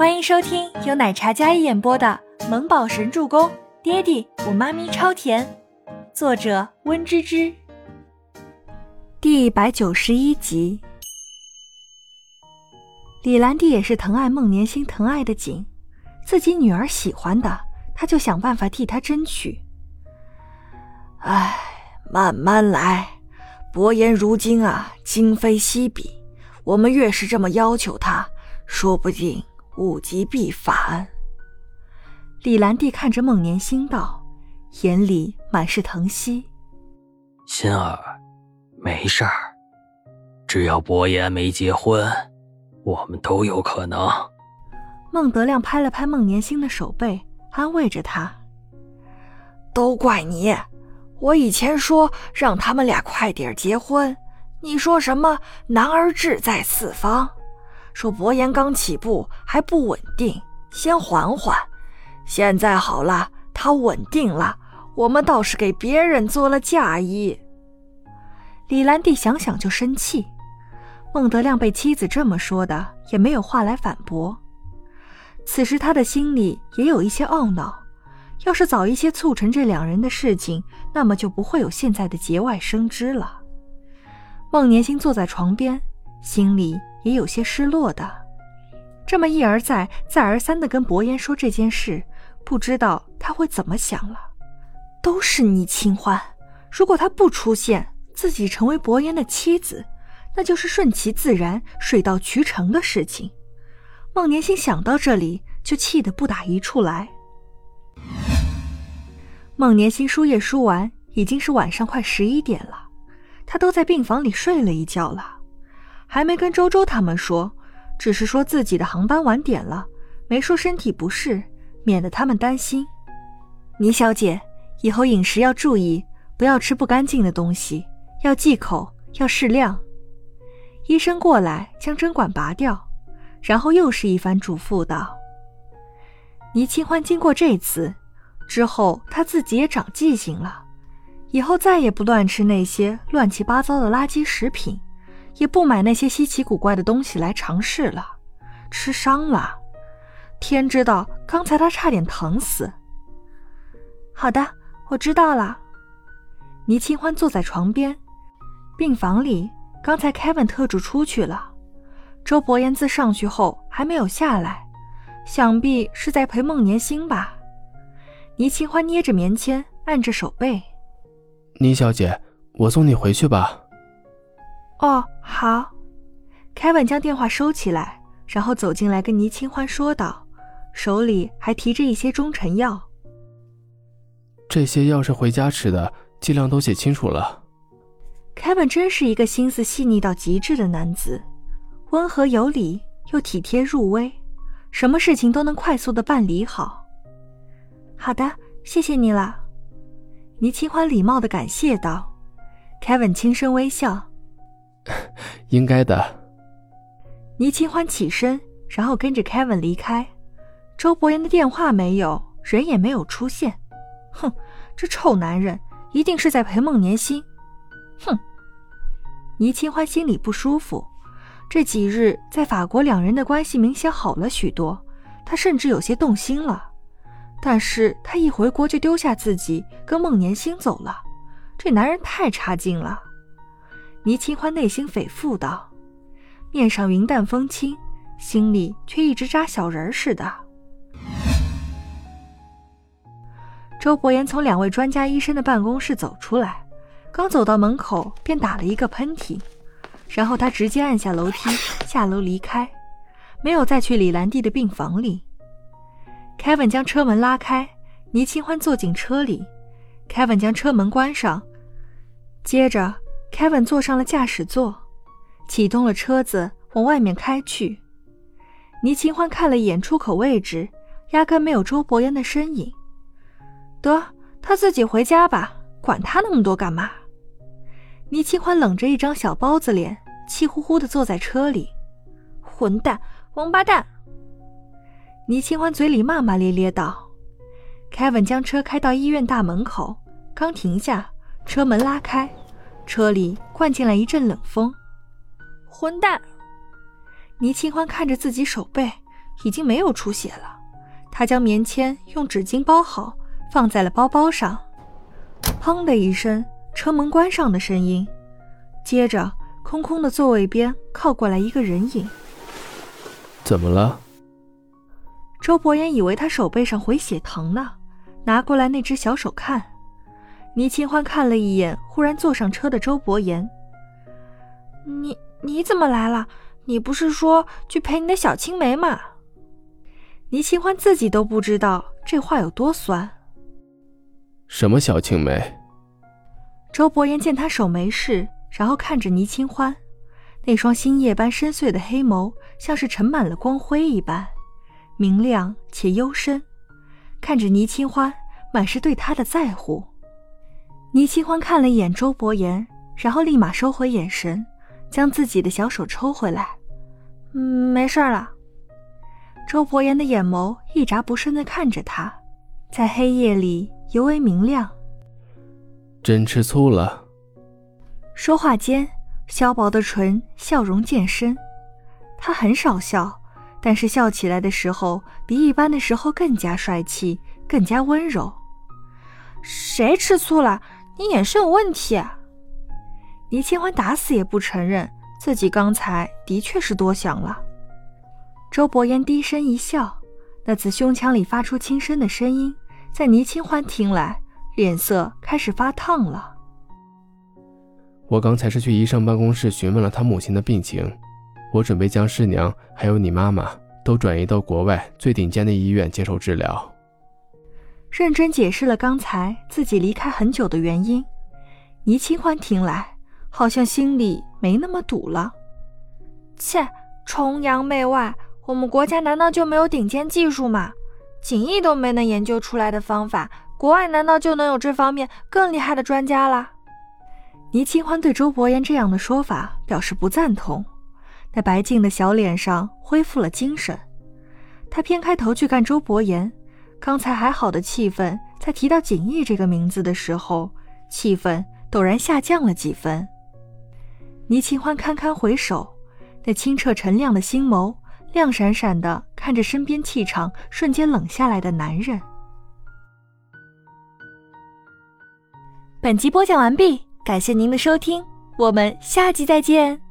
欢迎收听由奶茶嘉一演播的《萌宝神助攻》，爹地我妈咪超甜，作者温芝芝。第一百九十一集。李兰娣也是疼爱孟年星，疼爱的紧，自己女儿喜欢的，他就想办法替她争取。唉，慢慢来，伯言如今啊，今非昔比，我们越是这么要求他，说不定。物极必反。李兰娣看着孟年星道，眼里满是疼惜。心儿，没事儿，只要伯言没结婚，我们都有可能。孟德亮拍了拍孟年星的手背，安慰着他：“都怪你，我以前说让他们俩快点结婚，你说什么男儿志在四方。”说伯言刚起步还不稳定，先缓缓。现在好了，他稳定了，我们倒是给别人做了嫁衣。李兰娣想想就生气。孟德亮被妻子这么说的，也没有话来反驳。此时他的心里也有一些懊恼。要是早一些促成这两人的事情，那么就不会有现在的节外生枝了。孟年星坐在床边，心里。也有些失落的，这么一而再、再而三的跟伯言说这件事，不知道他会怎么想了。都是倪清欢，如果他不出现，自己成为伯言的妻子，那就是顺其自然、水到渠成的事情。孟年星想到这里，就气得不打一处来。孟年星输液输完，已经是晚上快十一点了，他都在病房里睡了一觉了。还没跟周周他们说，只是说自己的航班晚点了，没说身体不适，免得他们担心。倪小姐，以后饮食要注意，不要吃不干净的东西，要忌口，要适量。医生过来将针管拔掉，然后又是一番嘱咐道：“倪清欢经过这次之后，他自己也长记性了，以后再也不乱吃那些乱七八糟的垃圾食品。”也不买那些稀奇古怪的东西来尝试了，吃伤了。天知道，刚才他差点疼死。好的，我知道了。倪清欢坐在床边，病房里，刚才 Kevin 特助出去了，周伯言自上去后还没有下来，想必是在陪孟年星吧。倪清欢捏着棉签，按着手背。倪小姐，我送你回去吧。哦，好。Kevin 将电话收起来，然后走进来跟倪清欢说道，手里还提着一些中成药。这些药是回家吃的，剂量都写清楚了。Kevin 真是一个心思细腻到极致的男子，温和有礼又体贴入微，什么事情都能快速的办理好。好的，谢谢你了。倪清欢礼貌的感谢道。Kevin 轻声微笑。应该的。倪清欢起身，然后跟着 Kevin 离开。周伯言的电话没有，人也没有出现。哼，这臭男人一定是在陪孟年心。哼！倪清欢心里不舒服。这几日在法国，两人的关系明显好了许多，他甚至有些动心了。但是他一回国就丢下自己，跟孟年星走了。这男人太差劲了。倪清欢内心诽负道，面上云淡风轻，心里却一直扎小人似的。周伯言从两位专家医生的办公室走出来，刚走到门口便打了一个喷嚏，然后他直接按下楼梯下楼离开，没有再去李兰娣的病房里。Kevin 将车门拉开，倪清欢坐进车里，Kevin 将车门关上，接着。Kevin 坐上了驾驶座，启动了车子往外面开去。倪清欢看了一眼出口位置，压根没有周伯言的身影。得，他自己回家吧，管他那么多干嘛？倪清欢冷着一张小包子脸，气呼呼地坐在车里。混蛋，王八蛋！倪清欢嘴里骂骂咧咧道。Kevin 将车开到医院大门口，刚停下，车门拉开。车里灌进来一阵冷风，混蛋！倪清欢看着自己手背，已经没有出血了。他将棉签用纸巾包好，放在了包包上。砰的一声，车门关上的声音。接着，空空的座位边靠过来一个人影。怎么了？周伯言以为他手背上回血疼呢，拿过来那只小手看。倪清欢看了一眼忽然坐上车的周伯言：“你你怎么来了？你不是说去陪你的小青梅吗？”倪清欢自己都不知道这话有多酸。什么小青梅？周伯言见他手没事，然后看着倪清欢，那双星夜般深邃的黑眸像是盛满了光辉一般。明亮且幽深，看着倪清欢，满是对他的在乎。倪清欢看了一眼周伯言，然后立马收回眼神，将自己的小手抽回来。嗯，没事了。周伯言的眼眸一眨不顺地看着他，在黑夜里尤为明亮。真吃醋了。说话间，削薄的唇笑容渐深。他很少笑。但是笑起来的时候，比一般的时候更加帅气，更加温柔。谁吃醋了？你眼神有问题。倪清欢打死也不承认自己刚才的确是多想了。周伯言低声一笑，那自胸腔里发出轻声的声音，在倪清欢听来，脸色开始发烫了。我刚才是去医生办公室询问了他母亲的病情。我准备将师娘还有你妈妈都转移到国外最顶尖的医院接受治疗。认真解释了刚才自己离开很久的原因，倪清欢听来好像心里没那么堵了。切，崇洋媚外，我们国家难道就没有顶尖技术吗？锦艺都没能研究出来的方法，国外难道就能有这方面更厉害的专家了？倪清欢对周伯言这样的说法表示不赞同。那白净的小脸上恢复了精神，他偏开头去看周伯言。刚才还好的气氛，在提到锦逸这个名字的时候，气氛陡然下降了几分。倪清欢堪堪回首，那清澈澄亮的星眸，亮闪闪的看着身边气场瞬间冷下来的男人。本集播讲完毕，感谢您的收听，我们下集再见。